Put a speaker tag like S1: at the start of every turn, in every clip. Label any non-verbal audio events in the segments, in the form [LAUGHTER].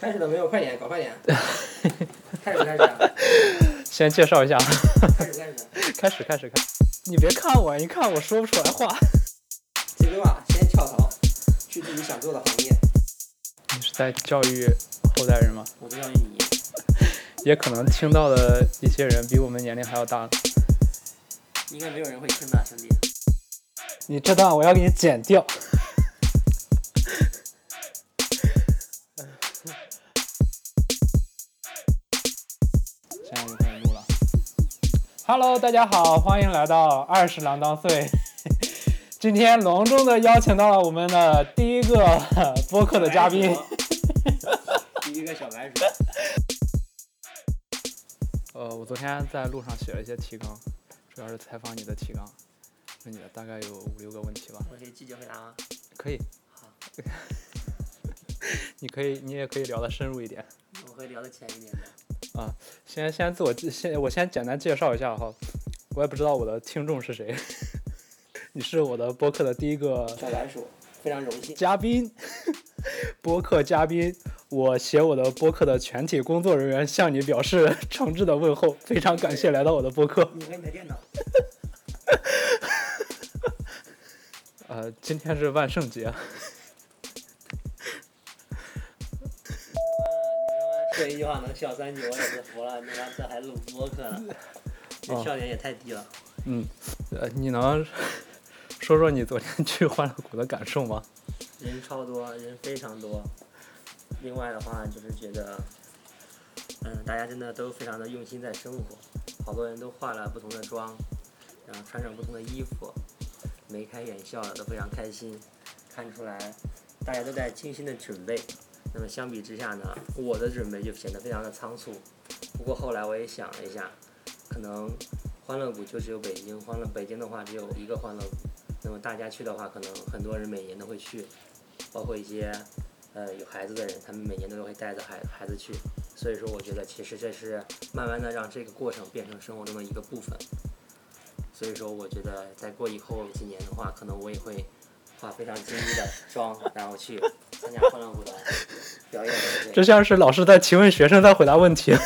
S1: 开始了没有？快点，搞快点。[LAUGHS] 开始开始啊？[LAUGHS]
S2: 先介绍一下，
S1: 开始开始？
S2: 开始开始开。你别看我，你看我说不出来话。
S1: 记住啊，先跳槽，去自己想做的行业。
S2: 你是在教育后代人吗？
S1: 我在教育你。
S2: 也可能听到的一些人比我们年龄还要大。
S1: 应该没有人会听的，兄弟。
S2: 你这段我要给你剪掉。Hello，大家好，欢迎来到二十郎当岁。[LAUGHS] 今天隆重的邀请到了我们的第一个播客的嘉宾。
S1: 第一个小白鼠。[LAUGHS]
S2: 呃，我昨天在路上写了一些提纲，主要是采访你的提纲，问你的大概有五六个问题吧。
S1: 我可以积极回答吗？
S2: 可以。
S1: 好。[LAUGHS]
S2: 你可以，你也可以聊得深入一点。
S1: 我会聊得浅一点的。
S2: 啊，先先自我先我先简单介绍一下哈，我也不知道我的听众是谁。[LAUGHS] 你是我的播客的第一个
S1: 小白鼠，非常荣幸。
S2: 嘉宾，[LAUGHS] 播客嘉宾，我携我的播客的全体工作人员向你表示诚挚的问候，非常感谢来到我的播客。
S1: 你和你的电脑。[LAUGHS]
S2: 呃，今天是万圣节。
S1: 说一句话能笑三句，我也是服了。你妈这还录播客呢，[LAUGHS] 这笑点也太低了。
S2: 嗯，呃，你能说说你昨天去欢乐谷的感受吗？
S1: 人超多，人非常多。另外的话，就是觉得，嗯，大家真的都非常的用心在生活，好多人都化了不同的妆，然后穿上不同的衣服，眉开眼笑的，都非常开心，看出来大家都在精心的准备。那么相比之下呢，我的准备就显得非常的仓促。不过后来我也想了一下，可能欢乐谷就只有北京，欢乐北京的话只有一个欢乐谷。那么大家去的话，可能很多人每年都会去，包括一些呃有孩子的人，他们每年都会带着孩孩子去。所以说，我觉得其实这是慢慢的让这个过程变成生活中的一个部分。所以说，我觉得再过以后几年的话，可能我也会化非常精致的妆，然后去。参加欢乐谷的表演，
S2: 这像是老师在提问学生在回答问题。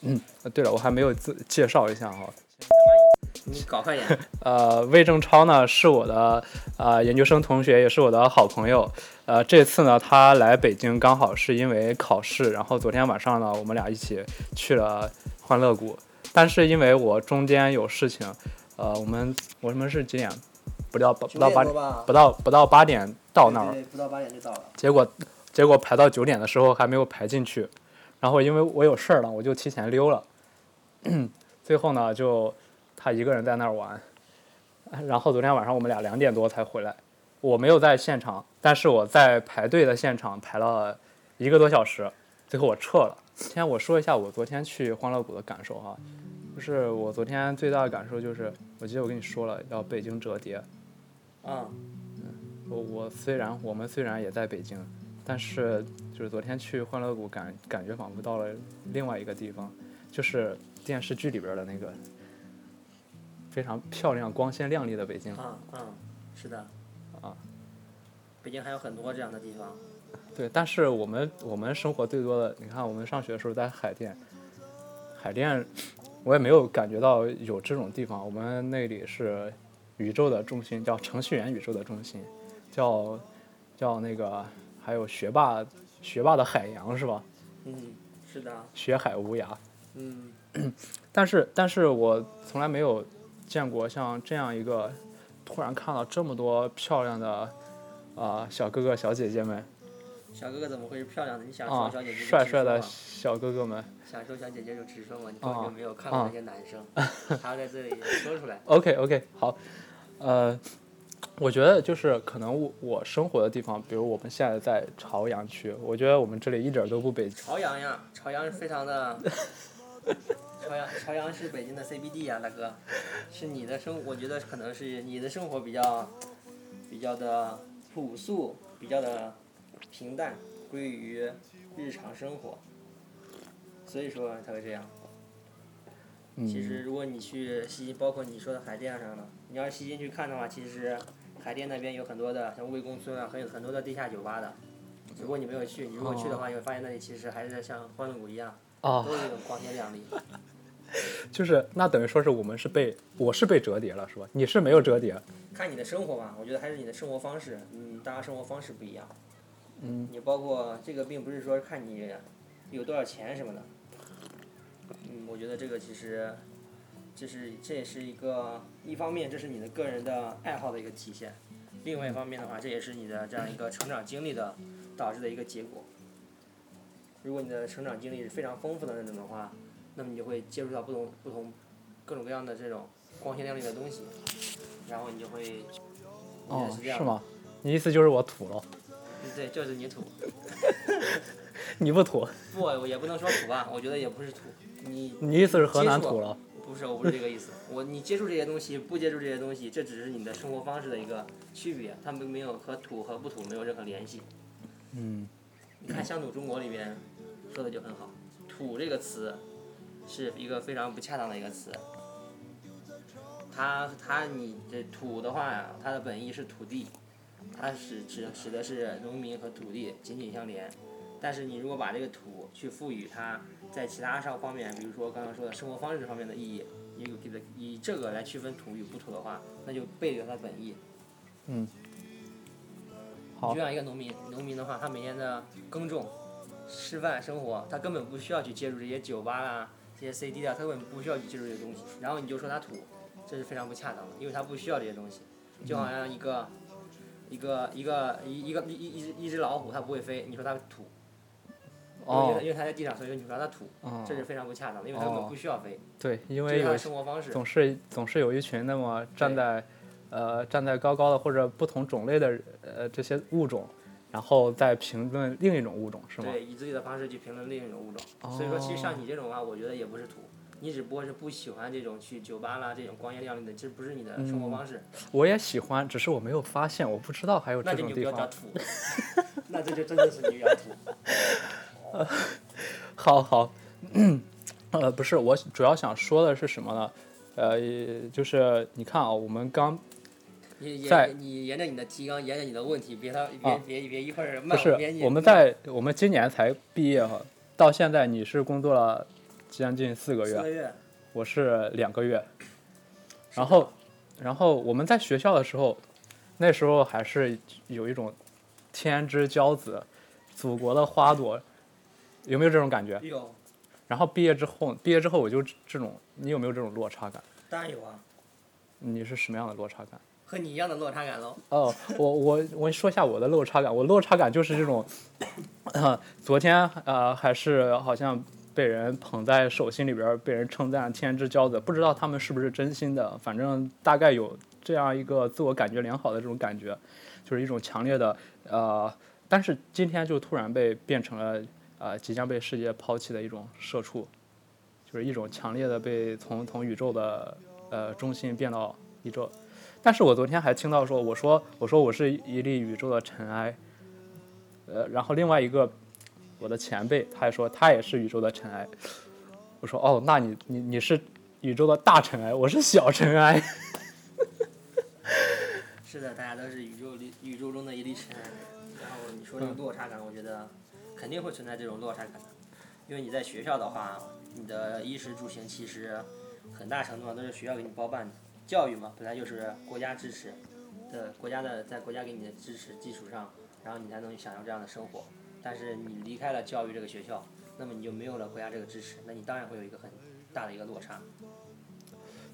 S2: 嗯，对了，我还没有自介绍一下哈。
S1: 你搞快点。
S2: 呃，魏正超呢是我的呃研究生同学，也是我的好朋友。呃，这次呢他来北京刚好是因为考试，然后昨天晚上呢我们俩一起去了欢乐谷，但是因为我中间有事情，呃，我们我们是几点？不到不到八点，不到不到八点到那儿，
S1: 不到八点就到了。
S2: 结果结果排到九点的时候还没有排进去，然后因为我有事儿了，我就提前溜了。[CLEARS THROAT] 最后呢，就他一个人在那儿玩。然后昨天晚上我们俩两点多才回来，我没有在现场，但是我在排队的现场排了一个多小时，最后我撤了。先我说一下我昨天去欢乐谷的感受哈，就是我昨天最大的感受就是，我记得我跟你说了要北京折叠。
S1: 啊，
S2: 嗯，我我虽然我们虽然也在北京，但是就是昨天去欢乐谷感感觉仿佛到了另外一个地方，就是电视剧里边的那个非常漂亮、光鲜亮丽的北京。
S1: 嗯嗯，是的。
S2: 啊，
S1: 北京还有很多这样的地方。
S2: 对，但是我们我们生活最多的，你看我们上学的时候在海淀，海淀我也没有感觉到有这种地方，我们那里是。宇宙的中心叫程序员宇宙的中心，叫叫那个还有学霸学霸的海洋是吧？
S1: 嗯，是的。
S2: 学海无涯。
S1: 嗯。
S2: 但是但是我从来没有见过像这样一个，突然看到这么多漂亮的啊小哥哥小姐姐们。
S1: 小哥哥怎么会是漂亮的？你想说小姐姐
S2: 帅帅的小哥哥们。
S1: 想说小姐姐就直说嘛，你根本就没有看过那些男生，他在这里说出来。
S2: OK OK 好。呃，我觉得就是可能我我生活的地方，比如我们现在在朝阳区，我觉得我们这里一点都不北。
S1: 朝阳呀，朝阳是非常的。[LAUGHS] 朝阳朝阳是北京的 CBD 呀，大哥，是你的生，我觉得可能是你的生活比较比较的朴素，比较的平淡，归于日常生活，所以说才会这样。其实，如果你去西，包括你说的海淀上的，你要是西京去看的话，其实海淀那边有很多的，像魏公村啊，很有很多的地下酒吧的。如果你没有去，你如果去的话，你会发现那里其实还是像欢乐谷一样，
S2: 哦
S1: 都，是那种光鲜亮丽。[LAUGHS]
S2: 就是那等于说是我们是被我是被折叠了是吧？你是没有折叠，
S1: 看你的生活吧，我觉得还是你的生活方式，嗯，大家生活方式不一样。
S2: 嗯，
S1: 你包括这个，并不是说看你有多少钱什么的。嗯，我觉得这个其实，这是这也是一个，一方面这是你的个人的爱好的一个体现，另外一方面的话，这也是你的这样一个成长经历的导致的一个结果。如果你的成长经历是非常丰富的那种的话，那么你就会接触到不同不同各种各样的这种光鲜亮丽的东西，然后你就会，
S2: 哦
S1: 是？
S2: 吗？你意思就是我土了，
S1: 对，就是你土。[LAUGHS]
S2: 你不土，
S1: 不，我也不能说土吧，我觉得也不是土。你
S2: 你意思是河南土了？
S1: 不是，我不是这个意思。我你接触这些东西，不接触这些东西，这只是你的生活方式的一个区别，它们没有和土和不土没有任何联系。
S2: 嗯，
S1: 你看《乡土中国》里面说的就很好，“土”这个词是一个非常不恰当的一个词。它它你这土的话呀，它的本意是土地，它是指指的是农民和土地紧紧相连。但是你如果把这个土去赋予它在其他上方面，比如说刚刚说的生活方式方面的意义，以给的以这个来区分土与不土的话，那就背离了它本意。
S2: 嗯好
S1: 就像一个农民，农民的话，他每天的耕种、吃饭、生活，他根本不需要去接触这些酒吧啦、这些 CD 啊，他根本不需要去接触这些东西。然后你就说他土，这是非常不恰当的，因为他不需要这些东西。就好像一个、一个、一个、一一个一一一只一只老虎，它不会飞，你说它土，因为
S2: 哦
S1: 因为他在地上，所以你说它土，
S2: 哦
S1: 这是非常不恰当的，因为它根本
S2: 哦
S1: 不需要飞，
S2: 对，因为有
S1: 生活方式。
S2: 总是总是有一群那么站在呃站在高高的或者不同种类的呃这些物种，然后再评论另一种物种是吗？
S1: 对，以自己的方式去评论另一种物种。所以说，其实像你这种的话，我觉得也不是土，你只不过是不喜欢这种去酒吧啦这种光鲜亮丽的，这不是你的生活方式，
S2: 我也喜欢，只是我没有发现，我不知道还有这种地方。
S1: 不要叫土，[LAUGHS] 那这就真的是你比较土。[LAUGHS]
S2: 好 [LAUGHS] 好，[CLEARS THROAT] 呃，不是，我主要想说的是什么呢？呃，就是你看啊，我们刚
S1: 你
S2: 在
S1: 沿你沿着你的提纲，沿着你的问题，别他别
S2: 啊
S1: 别别一会儿
S2: 不是
S1: 慢别你
S2: 我们在我们今年才毕业哈，到现在你是工作了将近四个月，
S1: 四个月，
S2: 我是两个月，然后然后我们在学校的时候，那时候还是有一种天之骄子，祖国的花朵，有没有这种感觉？
S1: 有，
S2: 然后毕业之后，毕业之后我就这种，你有没有这种落差感？
S1: 当然有啊，
S2: 你是什么样的落差感？
S1: 和你一样的落差感喽。
S2: 哦，我我我说一下我的落差感，我落差感就是这种，[COUGHS] 呃、昨天呃还是好像被人捧在手心里边儿，被人称赞天之骄子，不知道他们是不是真心的，反正大概有这样一个自我感觉良好的这种感觉，就是一种强烈的呃，但是今天就突然被变成了呃即将被世界抛弃的一种社畜，就是一种强烈的被从从宇宙的呃中心变到宇宙。但是我昨天还听到说，我说我说我是一粒宇宙的尘埃，呃，然后另外一个我的前辈他还说他也是宇宙的尘埃，我说哦，那你你你是宇宙的大尘埃，我是小尘埃，[LAUGHS]
S1: 是的，大家都是宇宙里宇宙中的一粒尘埃。然后你说这个落差感，我觉得肯定会存在这种落差感的，因为你在学校的话，你的衣食住行其实很大程度上都是学校给你包办的。教育嘛，本来就是国家支持的，国家的在国家给你的支持基础上，然后你才能享受这样的生活。但是你离开了教育这个学校，那么你就没有了国家这个支持，那你当然会有一个很大的一个落差。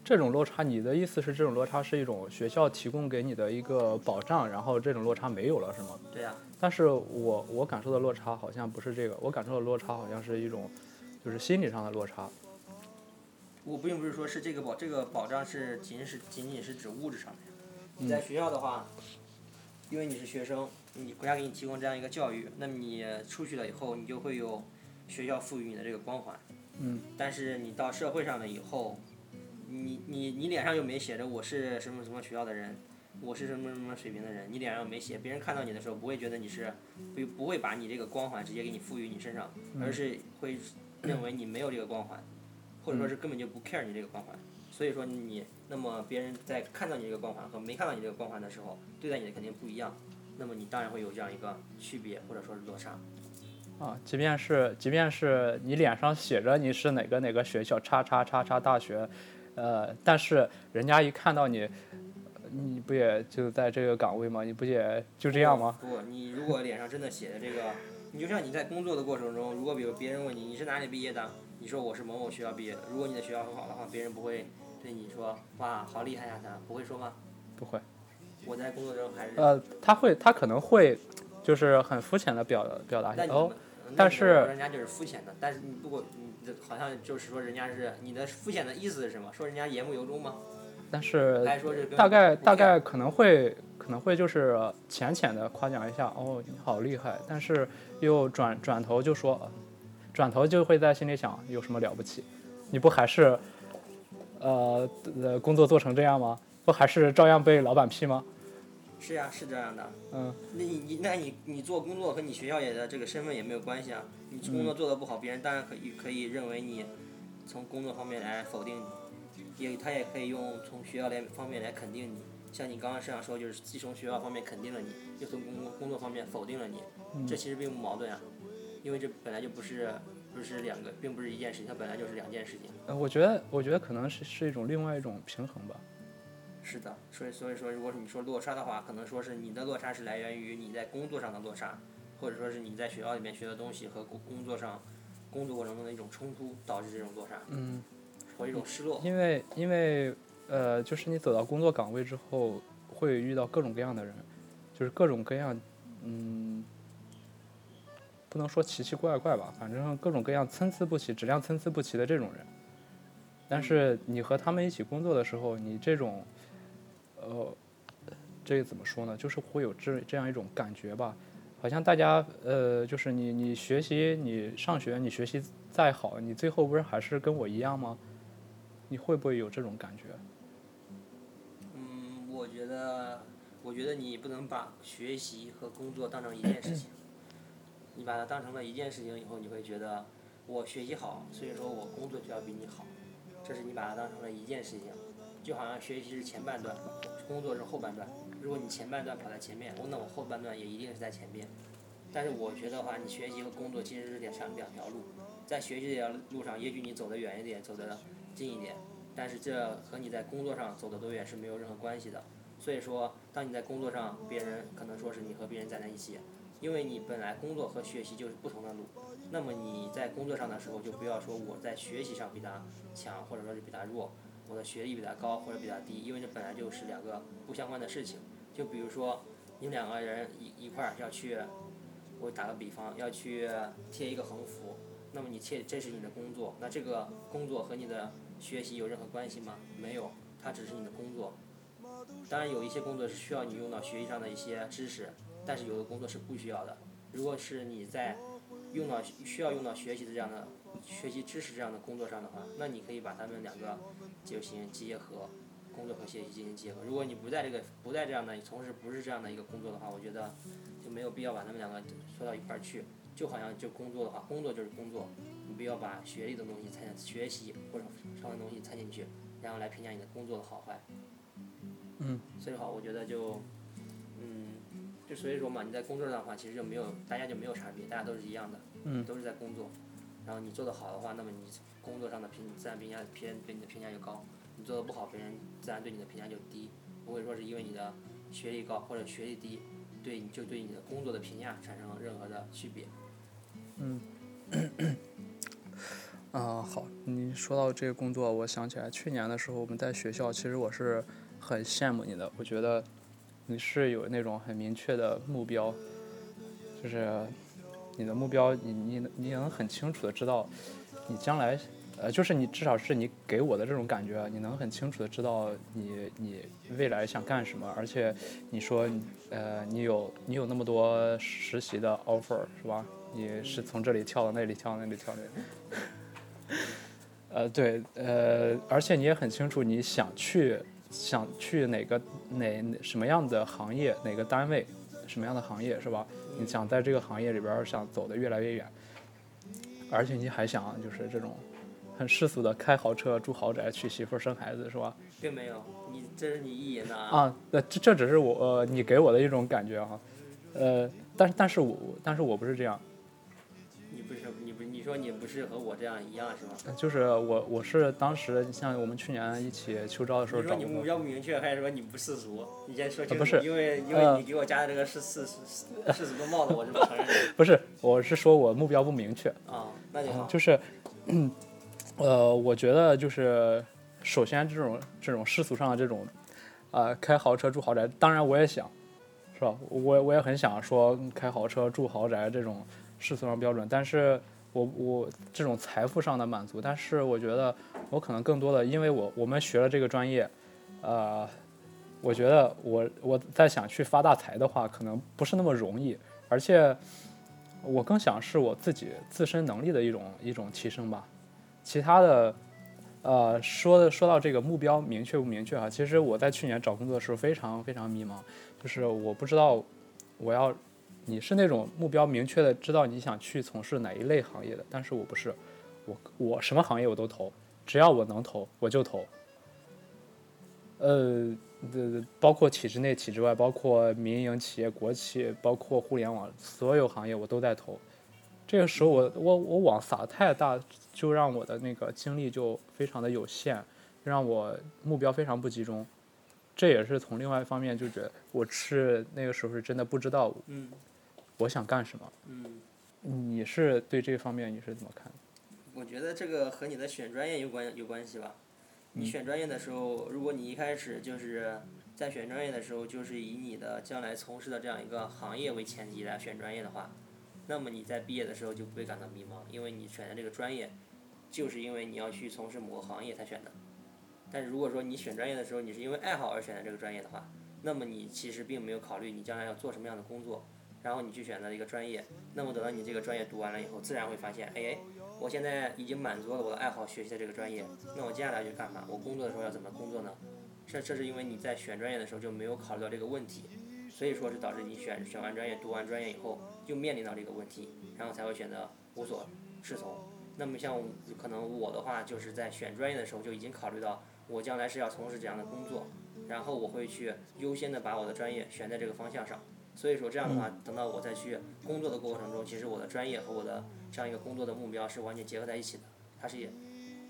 S2: 这种落差，你的意思是这种落差是一种学校提供给你的一个保障，然后这种落差没有了是吗？
S1: 对呀、
S2: 但是我我感受的落差好像不是这个，我感受的落差好像是一种就是心理上的落差。
S1: 我并不是说是这个保这个保障是仅是仅仅是指物质上面。你在学校的话，因为你是学生，你国家给你提供这样一个教育，那么你出去了以后，你就会有学校赋予你的这个光环。
S2: 嗯。
S1: 但是你到社会上了以后，你你你脸上又没写着我是什么什么学校的人，我是什么什么水平的人，你脸上没写，别人看到你的时候不会觉得你是不不会把你这个光环直接给你赋予你身上，而是会认为你没有这个光环。或者说是根本就不 care 你这个光环，所以说你那么别人在看到你这个光环和没看到你这个光环的时候，对待你的肯定不一样。那么你当然会有这样一个区别或者说是落差。
S2: 啊，即便是即便是你脸上写着你是哪个哪个学校叉叉叉叉大学，呃，但是人家一看到你，你不也就在这个岗位吗？你不也就这样吗？
S1: 不，你如果脸上真的写的这个，你就像你在工作的过程中，如果比如别人问你你是哪里毕业的，你说我是某某学校毕业的，如果你的学校很好的话，别人不会对你说哇好厉害呀，他不会说吗？
S2: 不会。
S1: 我在工作中还是
S2: 呃，他会，他可能会，就是很肤浅的表表达一下哦。但是
S1: 人家就是肤浅的，但是你如果好像就是说人家是你的肤浅的意思是什么？说人家言不由衷吗？
S2: 但是大概大概可能会可能会就是浅浅的夸奖一下，哦，你好厉害，但是又转转头就说，转头就会在心里想，有什么了不起？你不还是，呃呃，工作做成这样吗？不还是照样被老板批吗？
S1: 是呀，是这样的。
S2: 嗯，
S1: 那你你那你你做工作和你学校也的这个身份也没有关系啊。你工作做得不好，别人当然可以可以认为你从工作方面来否定你，也他也可以用从学校来方面来肯定你。像你刚刚这样说，就是既从学校方面肯定了你，又从工工作方面否定了你，这其实并不矛盾啊，因为这本来就不是不是两个，并不是一件事情，它本来就是两件事情。
S2: 呃，我觉得我觉得可能是是一种另外一种平衡吧。
S1: 是的，所以所以说，如果你说落差的话，可能说是你的落差是来源于你在工作上的落差，或者说是你在学校里面学的东西和工工作上工作过程中的一种冲突，导致这种落差
S2: 嗯。
S1: 或一种失落。
S2: 因为因为呃，就是你走到工作岗位之后，会遇到各种各样的人，就是各种各样，嗯，不能说奇奇怪怪吧，反正各种各样参差不齐、质量参差不齐的这种人。但是你和他们一起工作的时候，你这种，呃，这个怎么说呢？就是会有这这样一种感觉吧，好像大家呃，就是你你学习你上学你学习再好，你最后不是还是跟我一样吗？你会不会有这种感觉？
S1: 嗯，我觉得，我觉得你不能把学习和工作当成一件事情。你把它当成了一件事情以后，你会觉得我学习好，所以说我工作就要比你好。这是你把它当成了一件事情，就好像学习是前半段，工作是后半段。如果你前半段跑在前面，我那我后半段也一定是在前面。但是我觉得话，你学习和工作其实是两两两条路，在学习这条路上，也许你走得远一点，走得近一点，但是这和你在工作上走得多远是没有任何关系的。所以说，当你在工作上，别人可能说是你和别人站在一起，因为你本来工作和学习就是不同的路。那么你在工作上的时候，就不要说我在学习上比他强，或者说是比他弱，我的学历比他高或者比他低，因为这本来就是两个不相关的事情。就比如说，你两个人一一块儿要去，我打个比方，要去贴一个横幅，那么你贴这是你的工作，那这个工作和你的学习有任何关系吗？没有，它只是你的工作。当然有一些工作是需要你用到学习上的一些知识，但是有的工作是不需要的。如果是你在用到需要用到学习的这样的学习知识这样的工作上的话，那你可以把他们两个进行结合，工作和学习进行结合。如果你不在这个不在这样的从事不是这样的一个工作的话，我觉得就没有必要把他们两个说到一块儿去。就好像就工作的话，工作就是工作，你不要把学历的东西掺学习或者上的东西掺进去，然后来评价你的工作的好坏。
S2: 嗯。
S1: 所以的话，我觉得就，嗯，就所以说嘛，你在工作上的话，其实就没有大家就没有差别，大家都是一样的，
S2: 嗯
S1: 都是在工作。然后你做得好的话，那么你工作上的评自然评价别人对你的评价就高；你做得不好，别人自然对你的评价就低。不会说是因为你的学历高或者学历低，对你就对你的工作的评价产生任何的区别。
S2: 嗯 [COUGHS] 啊，好，你说到这个工作，我想起来去年的时候我们在学校，其实我是很羡慕你的，我觉得你是有那种很明确的目标，就是你的目标，你你你能很清楚的知道你将来，呃，就是你至少是你给我的这种感觉，你能很清楚的知道你你未来想干什么，而且你说呃你有你有那么多实习的 offer 是吧？你是从这里跳到那里，跳到那里，跳到那里。呃，对，呃，而且你也很清楚你想去想去哪个哪什么样的行业，哪个单位，什么样的行业是吧？你想在这个行业里边想走得越来越远，而且你还想就是这种很世俗的开豪车、住豪宅、娶媳妇、生孩子是吧？
S1: 并没有，你这是你意淫的啊。
S2: 啊，那这这只是我呃你给我的一种感觉啊。呃，但是但是我但是我不是这样，
S1: 说你不是和我这样一样是吗？
S2: 就是我我是当时像我们去年一起秋招的时候
S1: 你说你目标不明确，还是说你不世俗？你先说清楚，
S2: 不是
S1: 因为因
S2: 呃
S1: 为你给我加的这个是世世世俗的帽子，我是不承认的 [LAUGHS]
S2: 不是，我是说我目标不明确，
S1: 啊，那就好。
S2: 就是，呃，我觉得就是首先这种这种世俗上的这种，呃，开豪车住豪宅，当然我也想，是吧？我我也很想说开豪车住豪宅这种世俗上标准，但是我我这种财富上的满足，但是我觉得我可能更多的，因为我我们学了这个专业，呃，我觉得我我在想去发大财的话，可能不是那么容易，而且我更想是我自己自身能力的一种一种提升吧。其他的，呃，说的说到这个目标明确不明确哈，其实我在去年找工作的时候非常非常迷茫，就是我不知道我要，你是那种目标明确的知道你想去从事哪一类行业的，但是我不是，我我什么行业我都投，只要我能投我就投。呃，呃，包括体制内、体制外，包括民营企业、国企，包括互联网，所有行业我都在投。这个时候我我我网撒太大，就让我的那个精力就非常的有限，让我目标非常不集中。这也是从另外一方面就觉得我是那个时候是真的不知道
S1: 嗯
S2: 我想干什么。
S1: 嗯，
S2: 你是对这方面你是怎么看？
S1: 我觉得这个和你的选专业有关有关系吧。你选专业的时候，如果你一开始就是在选专业的时候，就是以你的将来从事的这样一个行业为前提来选专业的话，那么你在毕业的时候就不会感到迷茫，因为你选的这个专业，就是因为你要去从事某个行业才选的。但是如果说你选专业的时候，你是因为爱好而选的这个专业的话，那么你其实并没有考虑你将来要做什么样的工作，然后你去选择一个专业，那么等到你这个专业读完了以后，自然会发现，哎，我现在已经满足了我的爱好，学习的这个专业，那我接下来就干嘛？我工作的时候要怎么工作呢？这这是因为你在选专业的时候就没有考虑到这个问题，所以说是导致你选选完专业、读完专业以后，又面临到这个问题，然后才会选择无所适从。那么像可能我的话，就是在选专业的时候就已经考虑到我将来是要从事这样的工作，然后我会去优先的把我的专业选在这个方向上。所以说这样的话，等到我再去工作的过程中，其实我的专业和我的这样一个工作的目标是完全结合在一起的，它是也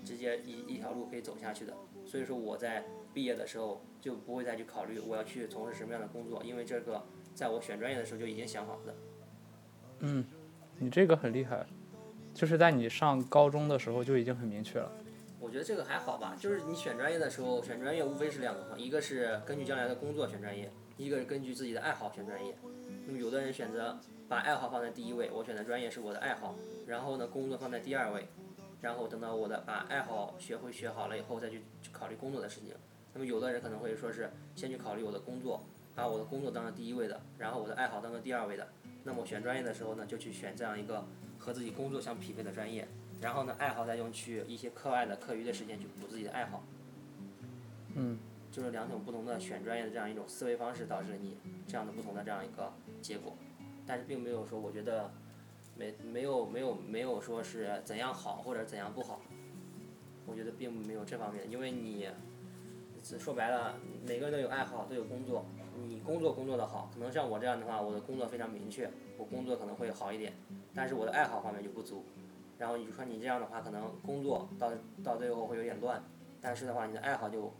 S1: 直接一一条路可以走下去的。所以说我在毕业的时候就不会再去考虑我要去从事什么样的工作，因为这个在我选专业的时候就已经想好了嗯。
S2: 你这个很厉害，就是在你上高中的时候就已经很明确了。
S1: 我觉得这个还好吧，就是你选专业的时候，选专业无非是两个方，一个是根据将来的工作选专业，一个是根据自己的爱好选专业。那么有的人选择把爱好放在第一位，我选的专业是我的爱好，然后呢工作放在第二位，然后等到我的把爱好学会学好了以后再去去考虑工作的事情。那么有的人可能会说是先去考虑我的工作，把我的工作当成第一位的，然后我的爱好当成第二位的。那么选专业的时候呢，就去选这样一个和自己工作相匹配的专业，然后呢，爱好再用去一些课外的课余的时间去补自己的爱好。
S2: 嗯，
S1: 就是两种不同的选专业的这样一种思维方式，导致你这样的不同的这样一个结果。但是并没有说，我觉得没没有没有没有说是怎样好或者怎样不好。我觉得并没有这方面，因为你说白了，每个人都有爱好，都有工作。你工作工作的好，可能像我这样的话，我的工作非常明确，我工作可能会好一点，但是我的爱好方面就不足。然后你说你这样的话，可能工作到到最后会有点乱，但是的话，你的爱好就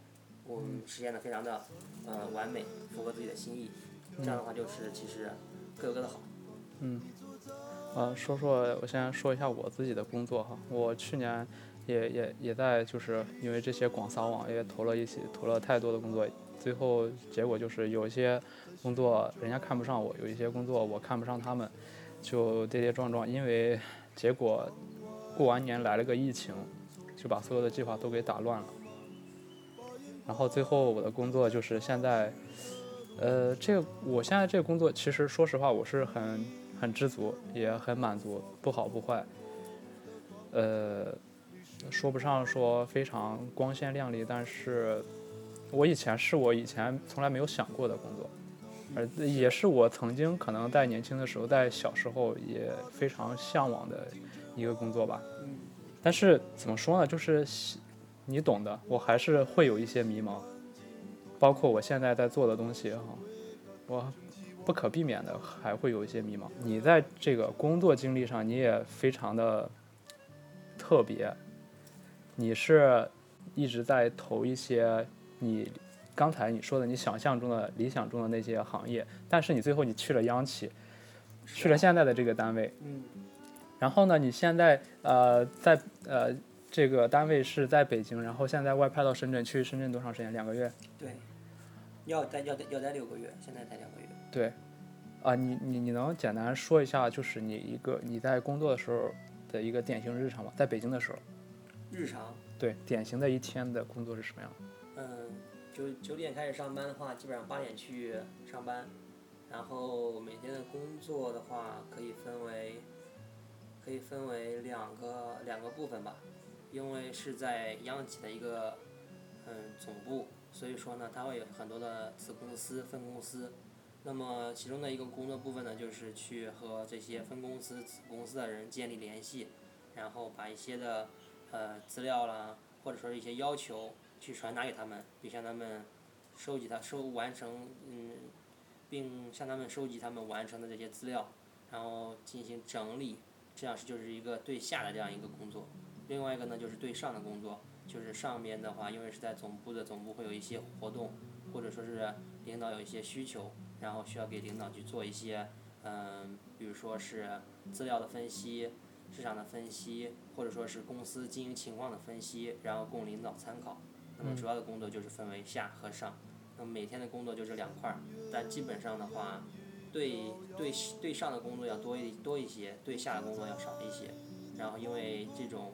S1: 我们实现的非常的呃完美，符合自己的心意。这样的话就是其实各有各的好。
S2: 嗯呃，说说我先说一下我自己的工作哈，我去年也也也在就是因为这些广撒网也投了一些投了太多的工作，最后结果就是有一些工作人家看不上我，有一些工作我看不上他们，就跌跌撞撞，因为结果过完年来了个疫情，就把所有的计划都给打乱了。然后最后我的工作就是现在，呃，这个我现在这个工作其实说实话我是很很知足，也很满足，不好不坏。呃，说不上说非常光鲜亮丽，但是我以前是我以前从来没有想过的工作，而也是我曾经可能在年轻的时候，在小时候也非常向往的一个工作吧。但是怎么说呢，就是你懂的，我还是会有一些迷茫，包括我现在在做的东西哈，我不不可避免的还会有一些迷茫。你在这个工作经历上，你也非常的特别，你是一直在投一些你刚才你说的你想象中的理想中的那些行业，但是你最后你去了央企，去了现在的这个单位，
S1: 嗯，
S2: 然后呢，你现在呃在呃这个单位是在北京，然后现在外派到深圳，去深圳多长时间？两个月？
S1: 对，要待要待要待六个月，现在才两个月。
S2: 对，啊，你你你能简单说一下，就是你一个你在工作的时候的一个典型日常吗？在北京的时候，
S1: 日常，
S2: 对，典型的一天的工作是什么样的？
S1: 嗯，九九点开始上班的话，基本上八点去上班，然后每天的工作的话，可以分为，可以分为两个两个部分吧，因为是在央企的一个嗯总部，所以说呢，它会有很多的子公司、分公司。那么其中的一个工作部分呢，就是去和这些分公司、子公司的人建立联系，然后把一些的呃资料啦，或者说一些要求去传达给他们，并向他们收集他收完成嗯，并向他们收集他们完成的这些资料，然后进行整理，这样是就是一个对下的这样一个工作。另外一个呢，就是对上的工作，就是上边的话，因为是在总部的总部会有一些活动，或者说是领导有一些需求。然后需要给领导去做一些，嗯，比如说是资料的分析、市场的分析，或者说是公司经营情况的分析，然后供领导参考。那么主要的工作就是分为下和上，那么每天的工作就这两块儿，但基本上的话，对对对上的工作要多一多一些，对下的工作要少一些。然后因为这种，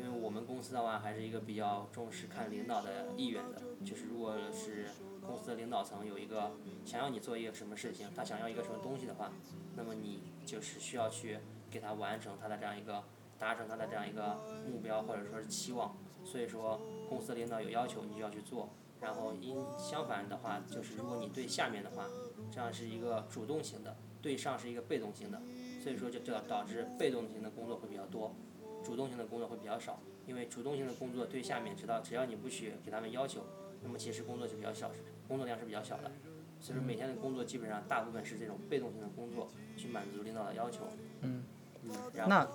S1: 因为我们公司的话还是一个比较重视看领导的意愿的，就是如果是。公司的领导层有一个想要你做一个什么事情，他想要一个什么东西的话，那么你就是需要去给他完成他的这样一个达成他的这样一个目标或者说是期望。所以说，公司领导有要求，你就要去做。然后因相反的话，就是如果你对下面的话，这样是一个主动型的，对上是一个被动型的。所以说就就要导致被动型的工作会比较多，主动性的工作会比较少。因为主动性的工作对下面知道，只要你不去给他们要求，那么其实工作就比较小。工作量是比较小的，所以说每天的工作基本上大部分是这种被动性的工作，去满足领导的要求。
S2: 嗯。
S1: 嗯。
S2: 那，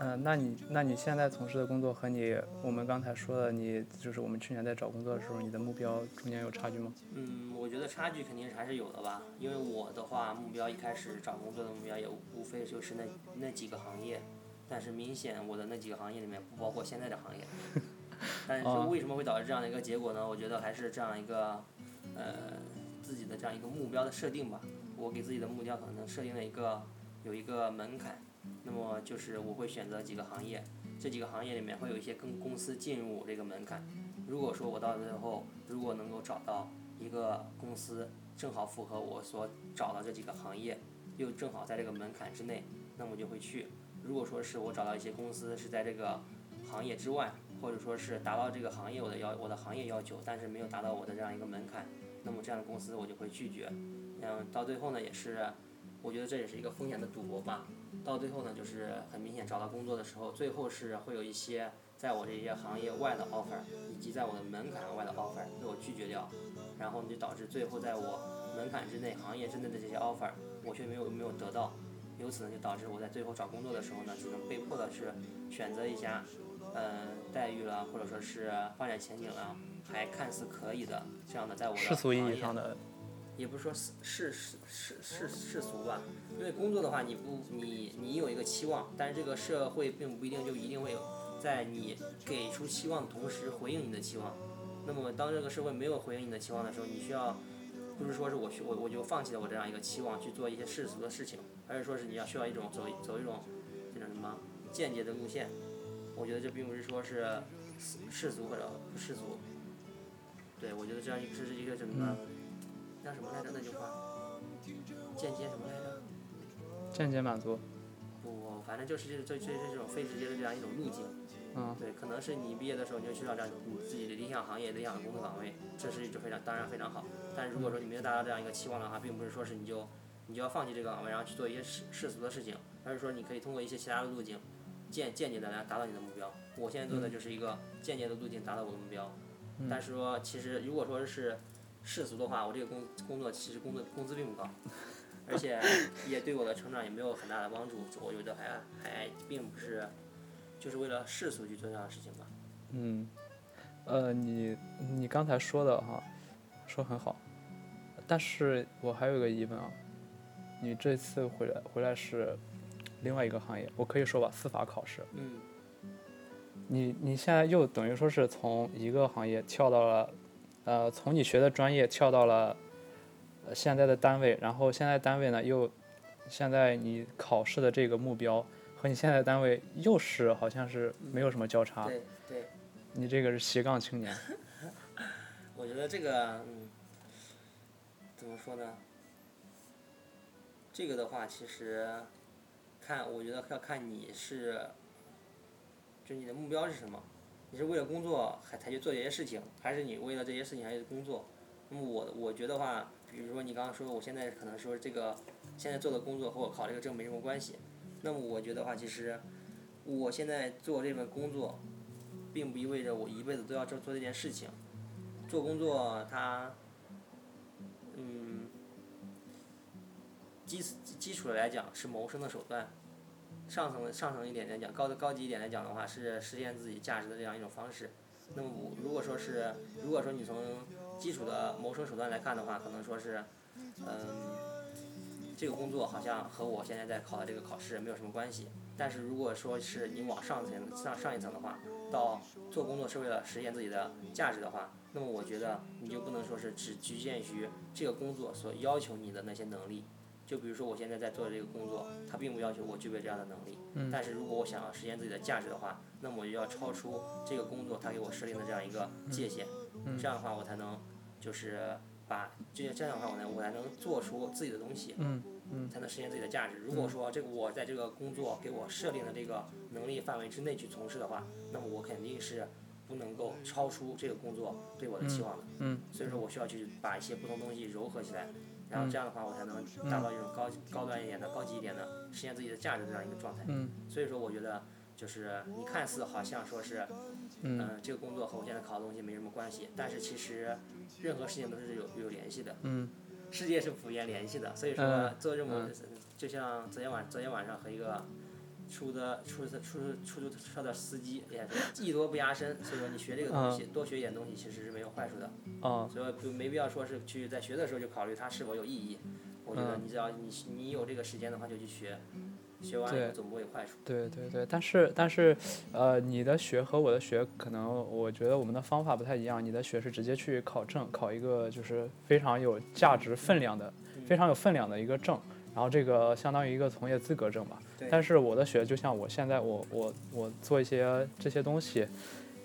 S2: 嗯，那你那你现在从事的工作和你我们刚才说的，你就是我们去年在找工作的时候，你的目标中间有差距吗？
S1: 嗯，我觉得差距肯定还是有的吧，因为我的话目标一开始找工作的目标也无非就是那那几个行业，但是明显我的那几个行业里面不包括现在的行业。[LAUGHS] 但是为什么会导致这样的一个结果呢？我觉得还是这样一个。呃，自己的这样一个目标的设定吧，我给自己的目标可能设定了一个有一个门槛，那么就是我会选择几个行业，这几个行业里面会有一些跟公司进入这个门槛。如果说我到最后如果能够找到一个公司正好符合我所找的这几个行业，又正好在这个门槛之内，那么就会去。如果说是我找到一些公司是在这个行业之外，或者说是达到这个行业我的要我的行业要求，但是没有达到我的这样一个门槛。那么这样的公司我就会拒绝，嗯，到最后呢也是，我觉得这也是一个风险的赌博吧。到最后呢就是很明显找到工作的时候，最后是会有一些在我这些行业外的 offer，以及在我的门槛外的 offer 被我拒绝掉，然后就导致最后在我门槛之内、行业之内的这些 offer 我却没有没有得到，由此呢就导致我在最后找工作的时候呢，只能被迫的是选择一家，嗯，待遇了或者说是发展前景了。还看似可以的这样的，在我的
S2: 世俗意义上的，
S1: 也不是说世世世世世世俗吧，因为工作的话，你不你你有一个期望，但是这个社会并不一定就一定会有在你给出期望的同时回应你的期望。那么当这个社会没有回应你的期望的时候，你需要不是说是我去我我就放弃了我这样一个期望去做一些世俗的事情，而是说是你要需要一种走走一种这种什么间接的路线。我觉得这并不是说是世俗或者不世俗。对，我觉得这样一个是一个什么，叫什么来着那句话？间接什么来着？
S2: 间接满足。
S1: 不，反正就是这这这这种非直接的这样一种路径。
S2: 嗯。
S1: 对，可能是你毕业的时候你就去到这样你自己的理想行业、理想的工作岗位，这是一种非常当然非常好。但是如果说你没有达到这样一个期望的话，并不是说是你就你就要放弃这个岗位，然后去做一些世世俗的事情，还是说你可以通过一些其他的路径，间间接的来达到你的目标。我现在做的就是一个间接的路径达到我的目标。但是说，其实如果说是世俗的话，我这个工工作其实工作工资并不高。而且 [LAUGHS] 也对我的成长也没有很大的帮助。我觉得还还并不是，就是为了世俗去做这样的事情吧。
S2: 嗯，呃，你你刚才说的哈，说很好，但是我还有一个疑问啊，你这次回来回来是另外一个行业，我可以说吧，司法考试。
S1: 嗯，
S2: 你你现在又等于说是从一个行业跳到了，呃，从你学的专业跳到了呃现在的单位，然后现在单位呢又现在你考试的这个目标和你现在单位又是好像是没有什么交叉，
S1: 对对，
S2: 你这个是斜杠青年。[LAUGHS]
S1: 我觉得这个嗯，怎么说呢？这个的话，其实看，我觉得要看你是，就你的目标是什么？你是为了工作还才去做这些事情，还是你为了这些事情还去工作？那么我我觉得话，比如说你刚刚说，我现在可能说这个现在做的工作和我考这个证没什么关系。那么我觉得话，其实我现在做这份工作，并不意味着我一辈子都要做做这件事情。做工作它，嗯，基基础的来讲是谋生的手段，上层上层一点来讲，高的高级一点来讲的话是实现自己价值的这样一种方式。那么如果说是，如果说你从基础的谋生手段来看的话，可能说是，嗯，这个工作好像和我现在在考的这个考试没有什么关系。但是如果说是你往上层上上一层的话，到做工作是为了实现自己的价值的话，那么我觉得你就不能说是只局限于这个工作所要求你的那些能力。就比如说我现在在做的这个工作，它并不要求我具备这样的能力。但是如果我想要实现自己的价值的话，那么我就要超出这个工作它给我设定的这样一个界限。这样的话我才能就是把这这样的话我才我才能做出自己的东西。才能实现自己的价值。如果说这个我在这个工作给我设定的这个能力范围之内去从事的话，那么我肯定是不能够超出这个工作对我的期望的。
S2: 嗯
S1: 所以说我需要去把一些不同东西糅合起来，然后这样的话我才能达到一种高高端一点的、高级一点的实现自己的价值这样一个状态。
S2: 嗯
S1: 所以说我觉得就是你看似好像说是，
S2: 嗯
S1: 嗯、这个工作和我现在考的东西没什么关系，但是其实任何事情都是有有联系的。
S2: 嗯
S1: 世界是普遍联系的，所以说
S2: 嗯
S1: 做这么
S2: 嗯
S1: 就像昨天晚昨天晚上和一个出的出租出出租车的司机也是技多不压身，所以说你学这个东西多学一点东西其实是没有坏处的，
S2: 啊
S1: 所以就没必要说是去在学的时候就考虑它是否有意义。我觉得你只要你你有这个时间的话就去学，学完了以后总不会有坏处。
S2: 对对对，但是但是，呃，你的学和我的学可能，我觉得我们的方法不太一样。你的学是直接去考证，考一个就是非常有价值分量的、非常有分量的一个证，然后这个相当于一个从业资格证吧。但是我的学就像我现在我我我做一些这些东西，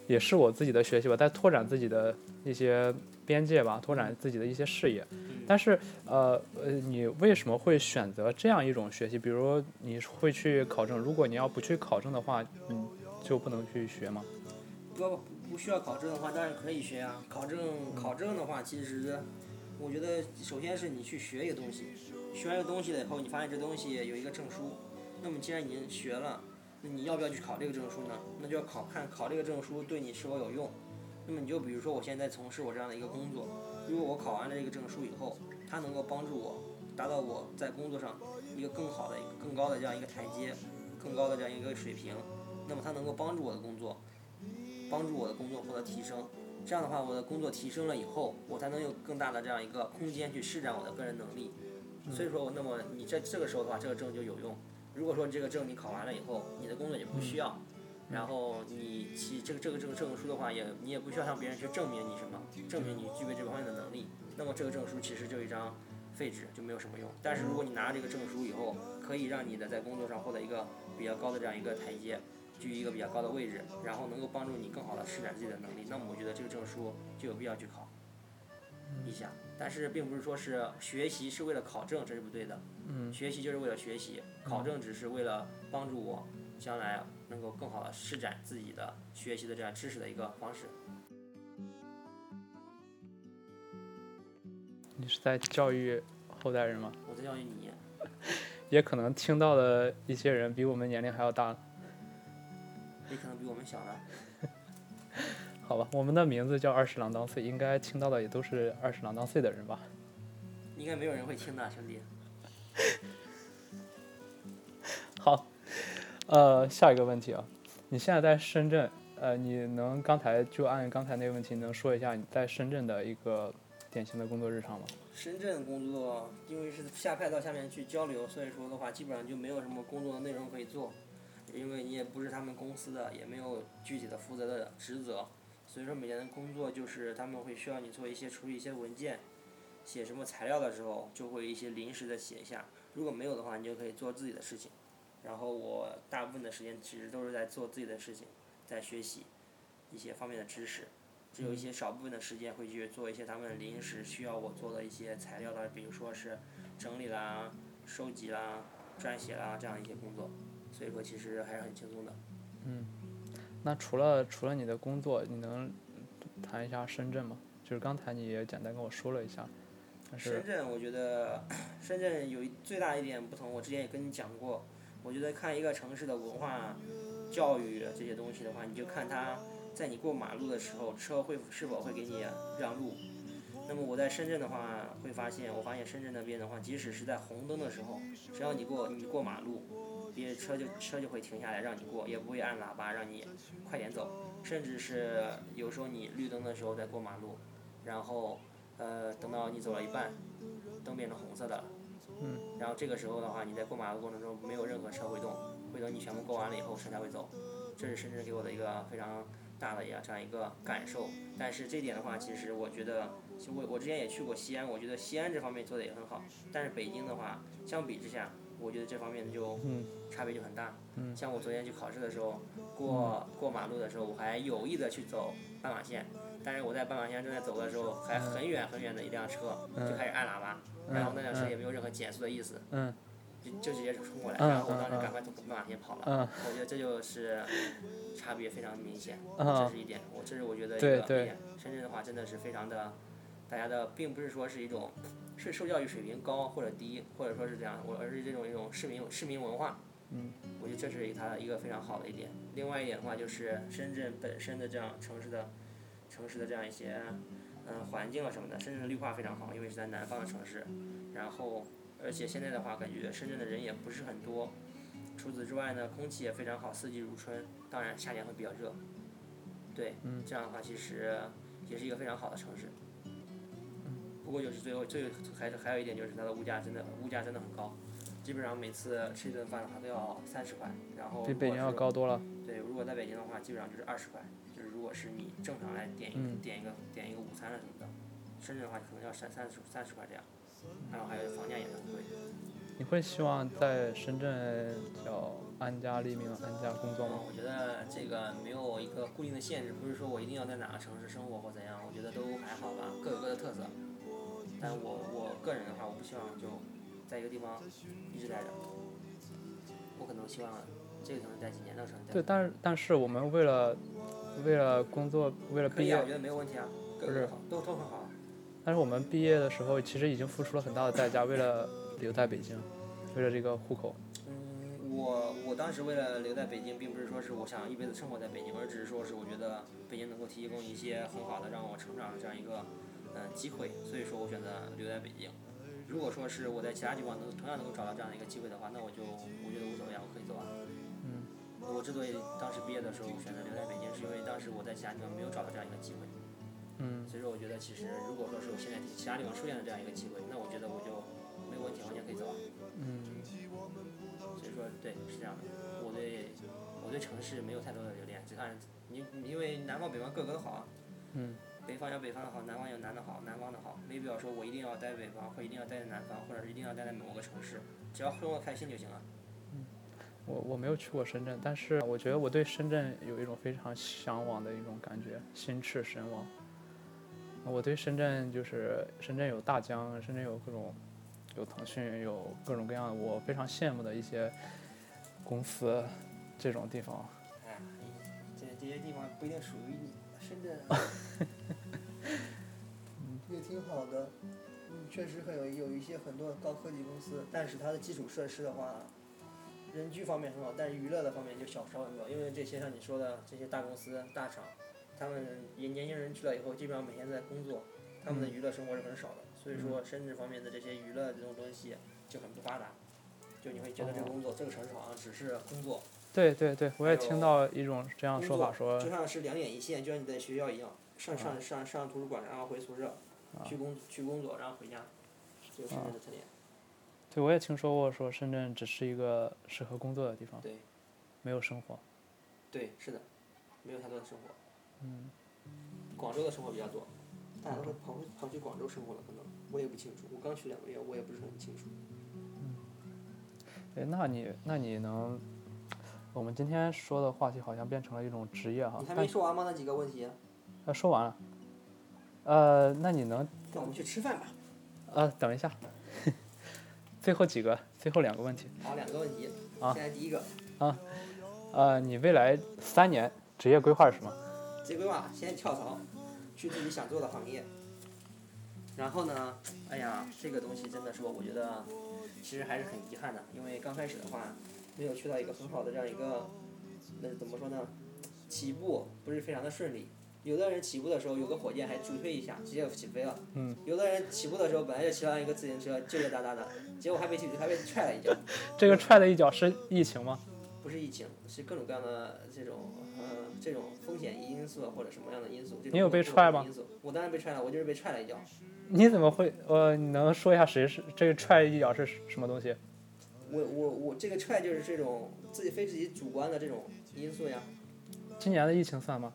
S2: 也是我自己的学习，吧在拓展自己的一些边界吧，拓展自己的一些视野。但是，呃呃，你为什么会选择这样一种学习？比如你会去考证，如果你要不去考证的话，嗯就不能去学吗？
S1: 不不需要考证的话，当然可以学啊。考证考证的话，其实我觉得首先是你去学一个东西，学完一个东西了以后，你发现这东西有一个证书，那么既然已经学了，那你要不要去考这个证书呢？那就要考看考这个证书对你是否有用。那么你就比如说我现在从事我这样的一个工作，如果我考完了这个证书以后，它能够帮助我达到我在工作上一个更好的、更高的这样一个台阶，更高的这样一个水平，那么它能够帮助我的工作。帮助我的工作获得提升。这样的话，我的工作提升了以后，我才能有更大的这样一个空间去施展我的个人能力。所以说，那么你在这个时候的话，这个证就有用。如果说你这个证你考完了以后，你的工作也不需要，然后你其这个这个这个证书的话，也你也不需要向别人去证明你什么，证明你具备这方面的能力。那么这个证书其实就一张废纸，就没有什么用。但是如果你拿了这个证书以后，可以让你的在工作上获得一个比较高的这样一个台阶。居于一个比较高的位置，然后能够帮助你更好的施展自己的能力，那么我觉得这个证书就有必要去考一下。但是并不是说是学习是为了考证，这是不对的。
S2: 嗯
S1: 学习就是为了学习，考证只是为了帮助我将来能够更好的施展自己的学习的这样知识的一个方式。
S2: 你是在教育后代人吗？
S1: 我在教育你，[LAUGHS]
S2: 也可能听到的一些人比我们年龄还要大。
S1: 也可能比我们小呢。
S2: 好吧，我们的名字叫二十郎当岁，应该听到的也都是二十郎当岁的人吧？
S1: 应该没有人会听的，兄弟。[LAUGHS]
S2: 好，呃，下一个问题啊，你现在在深圳，呃，你能刚才就按刚才那个问题，能说一下你在深圳的一个典型的工作日常吗？
S1: 深圳工作，因为是下派到下面去交流，所以说的话，基本上就没有什么工作的内容可以做，因为你也不是他们公司的，也没有具体的负责的职责，所以说每天的工作就是他们会需要你做一些处理一些文件，写什么材料的时候，就会一些临时的写下，如果没有的话，你就可以做自己的事情。然后我大部分的时间其实都是在做自己的事情，在学习一些方面的知识，只有一些少部分的时间会去做一些他们临时需要我做的一些材料的，比如说是整理啦、收集啦、撰写啦这样一些工作，所以说其实还是很轻松的。
S2: 嗯那除了除了你的工作，你能谈一下深圳吗？就是刚才你也简单跟我说了一下，
S1: 深圳，我觉得深圳有最大一点不同，我之前也跟你讲过。我觉得看一个城市的文化、教育这些东西的话，你就看它在你过马路的时候，车会是否会给你让路。那么我在深圳的话，会发现，我发现深圳那边的话，即使是在红灯的时候，只要你过你过马路，别车就车就会停下来让你过，也不会按喇叭让你快点走。甚至是有时候你绿灯的时候在过马路，然后呃等到你走了一半，灯变成红色的了。然后这个时候的话，你在过马路过程中没有任何车会动，会等你全部过完了以后车才会走。这是深圳给我的一个非常大的一个这样一个感受。但是这点的话，其实我觉得，其实我我之前也去过西安，我觉得西安这方面做的也很好。但是北京的话，相比之下，我觉得这方面就差别就很大。像我昨天去考试的时候，过过马路的时候，我还有意的去走斑马线，但是我在斑马线正在走的时候，还很远很远的一辆车就开始按喇叭。然后那辆车也没有任何减速的意思，
S2: 嗯
S1: 就就直接冲过来，
S2: 嗯
S1: 然后我当时赶快从斑马线跑了。
S2: 嗯
S1: 我觉得这就是差别非常明显，
S2: 嗯
S1: 这是一点，我这是我觉得一个点。深圳的话真的是非常的，大家的并不是说是一种是受教育水平高或者低，或者说是这样，我而是这种一种市民市民文化。
S2: 嗯。
S1: 我觉得这是它的一个非常好的一点。另外一点的话就是深圳本身的这样城市的城市的这样一些嗯环境啊什么的，深圳的绿化非常好，因为是在南方的城市。然后，而且现在的话，感觉深圳的人也不是很多。除此之外呢，空气也非常好，四季如春。当然，夏天会比较热。对，这样的话其实也是一个非常好的城市。不过就是最后最还是还有一点就是它的物价真的物价真的很高，基本上每次吃一顿饭的话都要三十块，然后
S2: 比北京要高多了。
S1: 对，如果在北京的话，基本上就是二十块，就是如果是你正常来点一、
S2: 嗯
S1: 点一个点一个午餐了什么的，深圳的话可能要三三十三十块这样，然后还有房价也是很贵。
S2: 你会希望在深圳叫安家立命、安家工作吗？
S1: 我觉得这个没有一个固定的限制，不是说我一定要在哪个城市生活或怎样，我觉得都还好吧，各有各的特色。但我我个人的话，我不希望就在一个地方一直待着，我可能希望这个城市待几年，那个城市待
S2: 对，但是但是我们为了为了工作，为了
S1: 毕业啊，我觉得没有问题啊，
S2: 不是
S1: 都，都都很好啊。
S2: 但是我们毕业的时候，其实已经付出了很大的代价，为了留在北京，为了这个户口。
S1: 嗯，我我当时为了留在北京，并不是说是我想一辈子生活在北京，而只是说是我觉得北京能够提供一些很好的让我成长的这样一个嗯、呃机会，所以说我选择留在北京。如果说是我在其他地方能同样能够找到这样的一个机会的话，那我就我觉得无所谓啊，我可以走啊。
S2: 嗯。
S1: 我之所以当时毕业的时候选择留在北京，是因为当时我在其他地方没有找到这样一个机会。
S2: 嗯
S1: 所以说，我觉得其实如果说是我现在其他地方出现了这样一个机会，那我觉得我就没有问题，完全可以走啊。
S2: 嗯
S1: 所以说，对，是这样的。我对我对城市没有太多的留恋，只看你，你因为南方北方各个都好啊。
S2: 嗯。
S1: 北方有北方的好，南方有南的好，南方的好，没必要说我一定要待北方，或一定要待在南方，或者是一定要待在某个城市，只要生活开心就行了。
S2: 我我没有去过深圳，但是我觉得我对深圳有一种非常向往的一种感觉，心驰神往。我对深圳就是深圳有大疆，深圳有各种有腾讯，有各种各样的我非常羡慕的一些公司，这种地方。
S1: 哎，这这些地方不一定属于你，深圳。[LAUGHS] 也挺好的，嗯，确实很有有一些很多高科技公司，但是它的基础设施的话，人居方面很好，但是娱乐的方面就小少很多，因为这些像你说的这些大公司大厂，他们年年轻人去了以后，基本上每天在工作，他们的娱乐生活是很少的，所以说深圳方面的这些娱乐这种东西，就很不发达，就你会觉得这个工作、这个城市好像只是工作，
S2: 对对对，我也听到一种这样说法说
S1: 就，像是两点一线，就像你在学校一样，上上上上图书馆，然后回宿舍，去工去工作，然后回家，这是深圳的特点。
S2: 对我也听说过说深圳只是一个适合工作的地方，
S1: 对
S2: 没有生活。
S1: 对，是的，没有太多的生活。嗯。广州的生活比较多，大家都会跑回跑去广州生活了，可能我也不清楚。我刚去两个月，我也不是很清楚。
S2: 哎，那你那你能，我们今天说的话题好像变成了一种职业哈
S1: 你，还没说完吗？那几个问题，
S2: 呃说完了，呃，那你能
S1: 那我们去吃饭吧。
S2: 呃等一下，[LAUGHS] 最后几个最后两个问题，
S1: 好，两个问题。
S2: 啊
S1: 现在第一个，啊
S2: 呃，你未来三年职业规划是什么？
S1: 职业规划先跳槽，去自己想做的行业。然后呢，哎呀，这个东西真的说，我觉得其实还是很遗憾的，因为刚开始的话，没有去到一个很好的这样一个，那怎么说呢？起步不是非常的顺利。有的人起步的时候有个火箭还助推一下，直接起飞了。
S2: 嗯。
S1: 有的人起步的时候本来就骑上一个自行车，救救哒哒的，结果还被还被踹了一脚。
S2: 这个踹的一脚是疫情吗？
S1: 不是疫情，是各种各样的这种呃这种风险因素或者什么样的因素。
S2: 你有被踹吗？
S1: 我当然被踹了，我就是被踹了一脚。
S2: 你怎么会？呃，你能说一下谁是这个踹一脚是什么东西？
S1: 我我我这个踹就是这种自己非自己主观的这种因素呀。
S2: 今年的疫情算吗？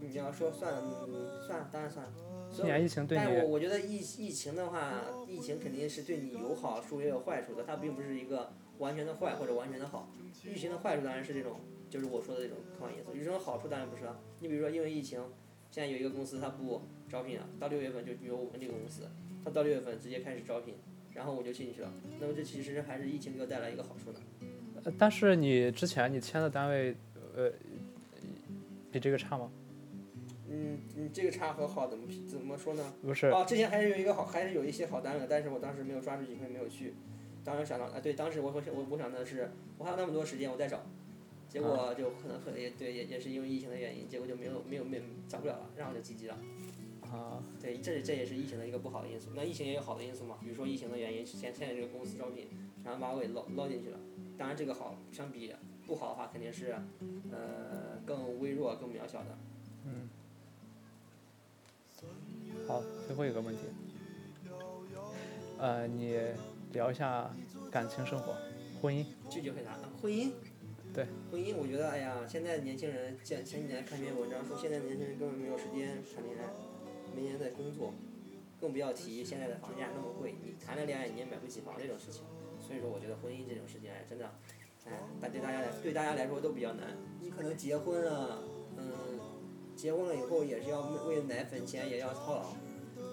S1: 你要说算了，嗯，算了，当然算了。
S2: 今年疫情对
S1: 但是我，我觉得疫疫情的话，疫情肯定是对你有好处也有坏处的，它并不是一个完全的坏或者完全的好。疫情的坏处当然是这种，就是我说的这种客观因素。有这种好处当然不是了。你比如说因为疫情，现在有一个公司它不招聘了，到六月份就比如我们这个公司，它到六月份直接开始招聘，然后我就进去了。那么这其实还是疫情给我带来一个好处的。
S2: 呃但是你之前你签的单位，呃，比这个差吗？
S1: 嗯，你这个差和好怎么怎么说呢？
S2: 不是，
S1: 哦，之前还是有一个好，还是有一些好单位的，但是我当时没有抓住机会，没有去。当时想到，啊，对，当时我我我我想的是，我还有那么多时间，我再找，结果就可能可也对，也也是因为疫情的原因，结果就没有没有没有找不了了，然后就积极了。
S2: 啊，
S1: 对，这这也是疫情的一个不好的因素。那疫情也有好的因素嘛，比如说疫情的原因，现现在这个公司招聘，然后把我给捞捞进去了。当然这个好相比不好的话，肯定是呃更微弱、更渺小的。
S2: 嗯好，最后一个问题，呃，你聊一下感情生活、婚姻。
S1: 拒绝回答。婚姻，
S2: 对，
S1: 婚姻，我觉得，哎呀，现在年轻人前前几年看一篇文章说，现在年轻人根本没有时间谈恋爱，每天在工作，更不要提现在的房价那么贵，你谈了恋爱你也买不起房这种事情。所以说，我觉得婚姻这种事情，哎，真的，哎，但对大家来对大家来说都比较难。你可能结婚了，嗯，结婚了以后也是要为奶粉钱也要操劳，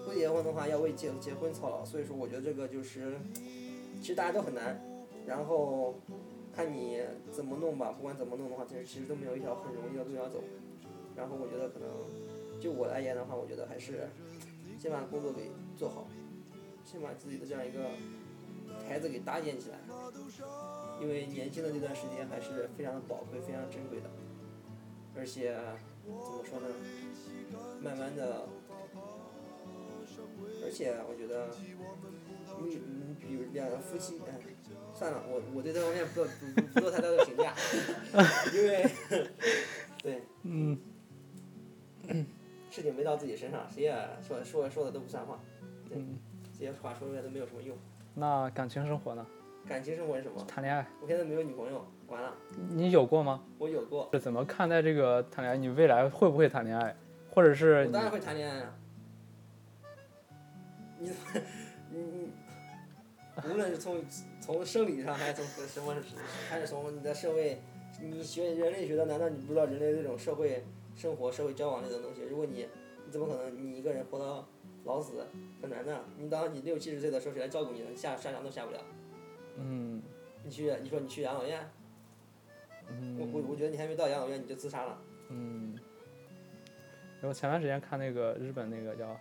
S1: 不结婚的话要为结结婚操劳。所以说，我觉得这个就是，其实大家都很难。然后看你怎么弄吧，不管怎么弄的话，其实其实都没有一条很容易的路要走。然后我觉得可能，就我而言的话，我觉得还是先把工作给做好，先把自己的这样一个台子给搭建起来。因为年轻的这段时间还是非常的宝贵、非常珍贵的，而且怎么说呢，慢慢的，而且我觉得，你你比如两个夫妻，哎，算了，我我对这方面不不不不做太多的评价，[LAUGHS] 因为对
S2: 嗯，
S1: 事情没到自己身上，谁也说说说的都不算话，对
S2: 嗯，
S1: 这些话说出来都没有什么用。
S2: 那感情生活呢？
S1: 感情生活是什么？
S2: 谈恋爱，
S1: 我现在没有女朋友，完了，
S2: 你有过吗？
S1: 我有过，
S2: 是怎么看待这个谈恋爱？你未来会不会谈恋爱？或者是你
S1: 我当然会谈恋爱啊。你 [LAUGHS] 你你，无论是从从生理上还是从什么，还是从你的社会，你学人类学的，难道你不知道人类这种社会生活、社会交往这种东西？如果你你怎么可能你一个人活到老死，很难的。你当你六七十岁的时候，谁来照顾你呢？下下岗都下不了。
S2: 嗯
S1: 你去，你说你去养老院，我
S2: 嗯
S1: 我我觉得你还没到养老院你就自杀了。
S2: 嗯。我前段时间看那个日本那个叫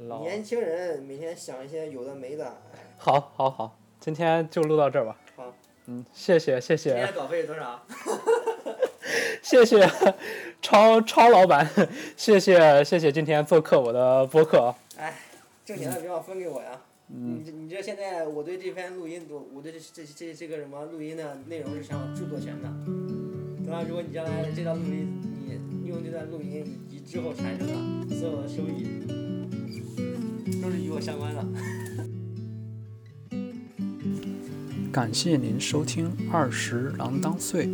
S2: 老，
S1: 年轻人每天想一些有的没的，[LAUGHS] 哎，
S2: 好好好，今天就录到这儿吧。
S1: 好。
S2: 嗯，谢谢谢谢
S1: 今天稿费是多少？[LAUGHS]
S2: 谢谢超超老板，[LAUGHS] 谢谢谢谢今天做客我的播客。
S1: 哎挣钱的别忘分给我呀。
S2: 嗯
S1: 你你知道现在我对这篇录音，我我对这这这这个什么录音的内容是享有著作权的。当然，如果你将来这段录音，你用这段录音以及之后产生的所有的收益，都是与我相关的。
S2: 感谢您收听《二十郎当岁》，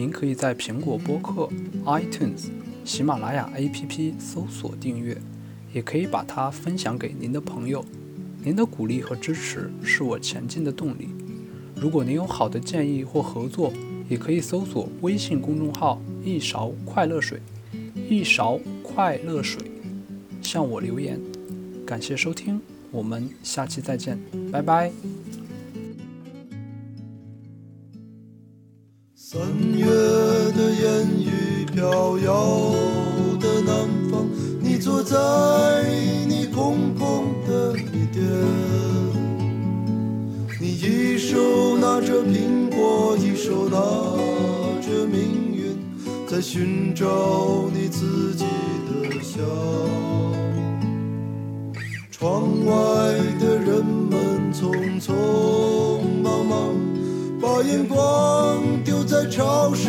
S2: 您可以在苹果播客、iTunes、喜马拉雅 APP 搜索订阅，也可以把它分享给您的朋友。您的鼓励和支持是我前进的动力。如果您有好的建议或合作，也可以搜索微信公众号“一勺快乐水”，一勺快乐水，向我留言。感谢收听，我们下期再见，拜拜。
S3: 遥遥的烟雨飘摇的南方，你坐在你空空的米店，你一手拿着苹果，一手拿着命运，在寻找你自己的香。窗外的人们匆匆忙忙，把眼光丢在潮湿